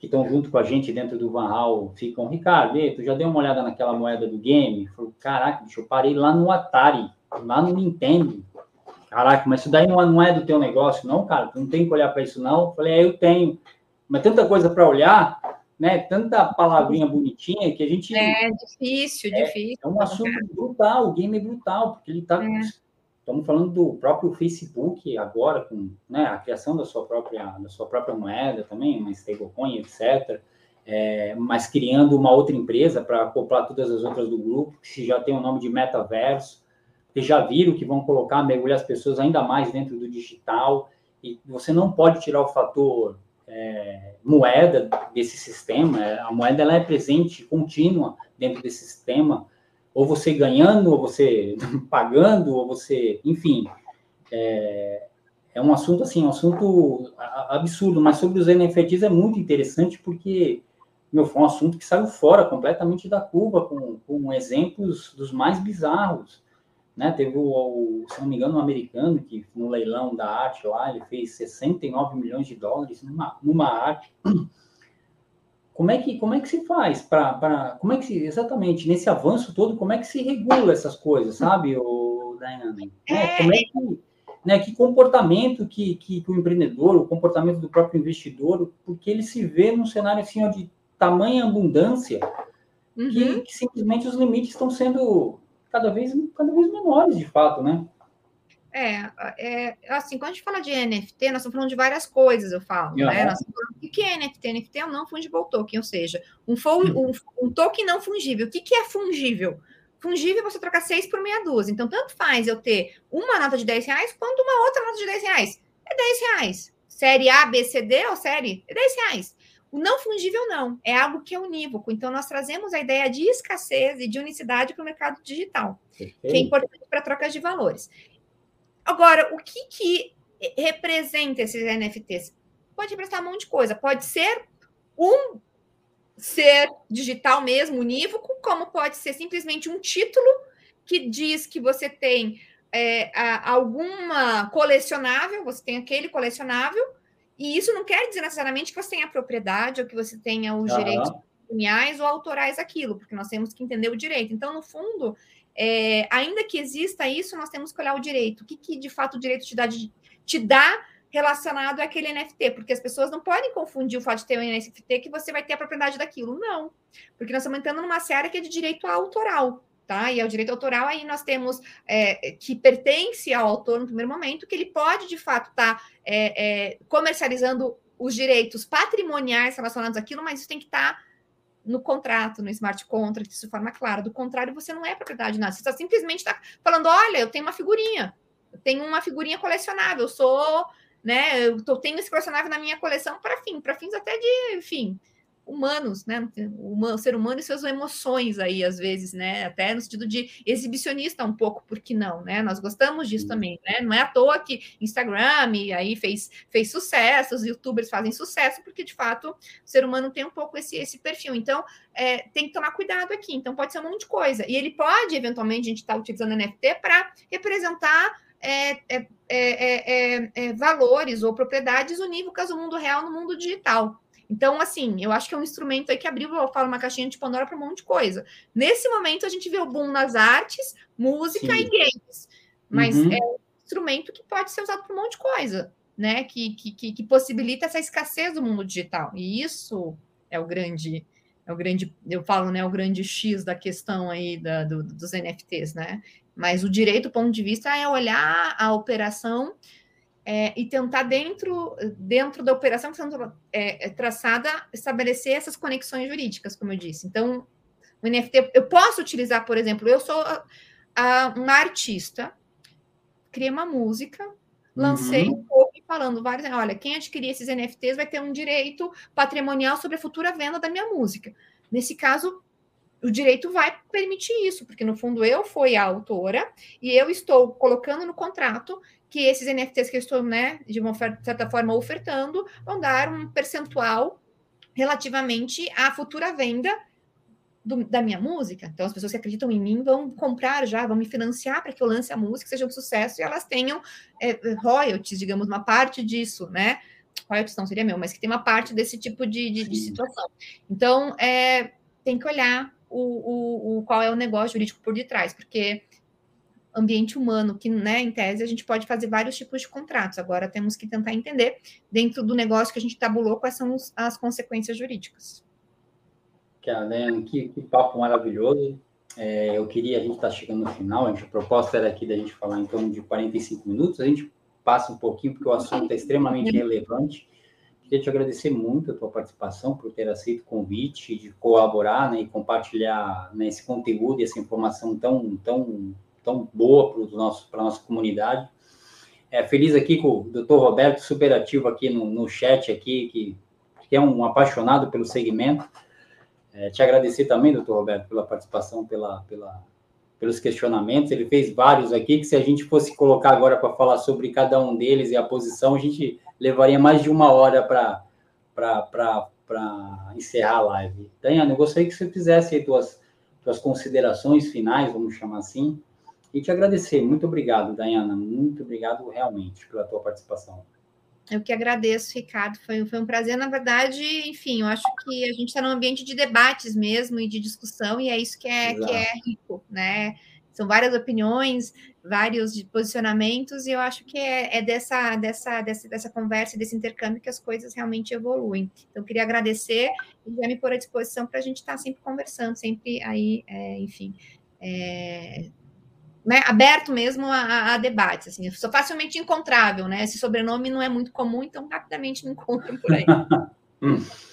que estão junto com a gente dentro do Van Hal ficam, Ricardo, tu já deu uma olhada naquela moeda do game? Falei, caraca, bicho, eu parei lá no Atari, lá no Nintendo. Caraca, mas isso daí não, não é do teu negócio, não, cara? Tu não tem que olhar para isso, não? Falei, é, eu tenho. Mas tanta coisa para olhar, né? Tanta palavrinha bonitinha que a gente. É difícil, é, difícil. É um assunto brutal, o game é brutal, porque ele está é. Estamos falando do próprio Facebook agora, com né, a criação da sua própria, da sua própria moeda também, uma stablecoin, etc. É, mas criando uma outra empresa para acoplar todas as outras do grupo, que já tem o nome de metaverso, que já viram que vão colocar, mergulhar as pessoas ainda mais dentro do digital, e você não pode tirar o fator é, moeda desse sistema, a moeda ela é presente, contínua dentro desse sistema, ou você ganhando, ou você pagando, ou você, enfim, é, é um assunto assim, um assunto absurdo, mas sobre os NFTs é muito interessante porque meu, foi um assunto que saiu fora completamente da curva, com, com exemplos dos mais bizarros. Né? Teve, o, o, se não me engano, um americano que no leilão da arte lá, ele fez 69 milhões de dólares numa, numa arte como é que, como é que se faz para. Como é que se. Exatamente, nesse avanço todo, como é que se regula essas coisas, sabe, o Diana? É, é, como é que. Né, que comportamento que, que, que, o empreendedor, o comportamento do próprio investidor, porque ele se vê num cenário assim, ó, de tamanha abundância uhum. que, que, simplesmente os limites estão sendo cada vez, cada vez menores, de fato, né? É, é, assim, quando a gente fala de NFT, nós estamos falando de várias coisas, eu falo, uhum. né? O que é NFT? NFT é um não fungible token, ou seja, um, um, um token não fungível. O que, que é fungível? Fungível é você trocar seis por meia dúzia. Então, tanto faz eu ter uma nota de 10 reais quanto uma outra nota de 10 reais. É 10 reais. Série A, B, C, D ou série? É 10 reais. O não fungível não, é algo que é unívoco. Então, nós trazemos a ideia de escassez e de unicidade para o mercado digital, que é importante para trocas de valores. Agora, o que, que representa esses NFTs? Pode representar um monte de coisa. Pode ser um ser digital mesmo, unívoco, como pode ser simplesmente um título que diz que você tem é, alguma colecionável, você tem aquele colecionável, e isso não quer dizer necessariamente que você tenha a propriedade ou que você tenha os uhum. direitos patrimoniais ou autorais aquilo, porque nós temos que entender o direito. Então, no fundo, é, ainda que exista isso, nós temos que olhar o direito. O que, que de fato o direito te dá, te dá relacionado àquele NFT? Porque as pessoas não podem confundir o fato de ter um NFT que você vai ter a propriedade daquilo. Não. Porque nós estamos entrando numa seara que é de direito autoral. tá? E é o direito autoral, aí nós temos é, que pertence ao autor no primeiro momento, que ele pode, de fato, estar tá, é, é, comercializando os direitos patrimoniais relacionados àquilo, mas isso tem que estar tá no contrato, no smart contract, de forma clara. Do contrário, você não é propriedade nada. Você está simplesmente está falando: olha, eu tenho uma figurinha, eu tenho uma figurinha colecionável, eu sou, né? Eu tenho esse colecionável na minha coleção para fim, para fins até de, enfim, humanos, né? O ser humano e suas emoções aí, às vezes, né? Até no sentido de exibicionista um pouco, por que não, né? Nós gostamos disso também, né? Não é à toa que Instagram e aí fez, fez sucesso, os youtubers fazem sucesso, porque de fato o ser humano tem um pouco esse, esse perfil. Então, é, tem que tomar cuidado aqui. Então, pode ser um monte de coisa. E ele pode, eventualmente, a gente está utilizando NFT para representar é é, é, é, é, valores ou propriedades unívocas do mundo real no mundo digital. Então, assim, eu acho que é um instrumento aí que abriu, eu falo, uma caixinha de Pandora para um monte de coisa. Nesse momento, a gente vê o boom nas artes, música Sim. e games. Mas uhum. é um instrumento que pode ser usado para um monte de coisa, né? Que, que, que, possibilita essa escassez do mundo digital. E isso é o grande, é o grande, eu falo, né? O grande X da questão aí da, do, dos NFTs, né? Mas o direito, do ponto de vista, é olhar a operação é, e tentar dentro, dentro da operação que está é, é, traçada estabelecer essas conexões jurídicas, como eu disse. Então, o NFT, eu posso utilizar, por exemplo, eu sou a, a, uma artista, criei uma música, lancei uhum. um pouco falando vários, olha, quem adquirir esses NFTs vai ter um direito patrimonial sobre a futura venda da minha música. Nesse caso, o direito vai permitir isso, porque no fundo eu fui a autora e eu estou colocando no contrato que esses NFTs que eu estou, né, de uma certa forma ofertando, vão dar um percentual relativamente à futura venda do, da minha música. Então, as pessoas que acreditam em mim vão comprar já, vão me financiar para que eu lance a música, seja um sucesso e elas tenham é, royalties, digamos, uma parte disso, né? Royalties não seria meu, mas que tem uma parte desse tipo de, de, de situação. Então, é, tem que olhar o, o, o, qual é o negócio jurídico por detrás, porque ambiente humano, que, né, em tese, a gente pode fazer vários tipos de contratos. Agora temos que tentar entender, dentro do negócio que a gente tabulou, quais são os, as consequências jurídicas. Karen, que, que papo maravilhoso. É, eu queria, a gente está chegando no final, a, gente, a proposta era aqui da gente falar em torno de 45 minutos, a gente passa um pouquinho, porque o assunto é extremamente relevante. Queria te agradecer muito a tua participação, por ter aceito o convite de colaborar né, e compartilhar né, esse conteúdo e essa informação tão, tão tão boa para a nossa comunidade. É, feliz aqui com o doutor Roberto, super ativo aqui no, no chat, aqui, que, que é um apaixonado pelo segmento. É, te agradecer também, doutor Roberto, pela participação, pela, pela, pelos questionamentos. Ele fez vários aqui, que se a gente fosse colocar agora para falar sobre cada um deles e a posição, a gente levaria mais de uma hora para encerrar a live. Daniela, eu gostaria que você fizesse aí tuas, tuas considerações finais, vamos chamar assim, e te agradecer. Muito obrigado, Dayana. Muito obrigado realmente pela tua participação. Eu que agradeço, Ricardo. Foi, foi um prazer. Na verdade, enfim, eu acho que a gente está num ambiente de debates mesmo e de discussão, e é isso que é, que é rico, né? São várias opiniões, vários posicionamentos, e eu acho que é, é dessa, dessa, dessa, dessa conversa, desse intercâmbio que as coisas realmente evoluem. Então, eu queria agradecer e já me pôr à disposição para a gente estar tá sempre conversando, sempre aí, é, enfim, é, né, aberto mesmo a, a, debates, assim, eu sou facilmente encontrável, né? Esse sobrenome não é muito comum, então rapidamente me encontram por aí.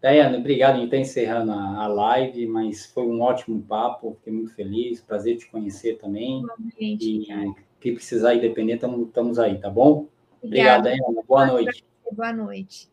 Daiane, obrigado em estar encerrando a, a, live, mas foi um ótimo papo, fiquei muito feliz, prazer te conhecer também. e que precisar independente, estamos aí, tá bom? Obrigado, Daiane. Boa noite. Boa noite.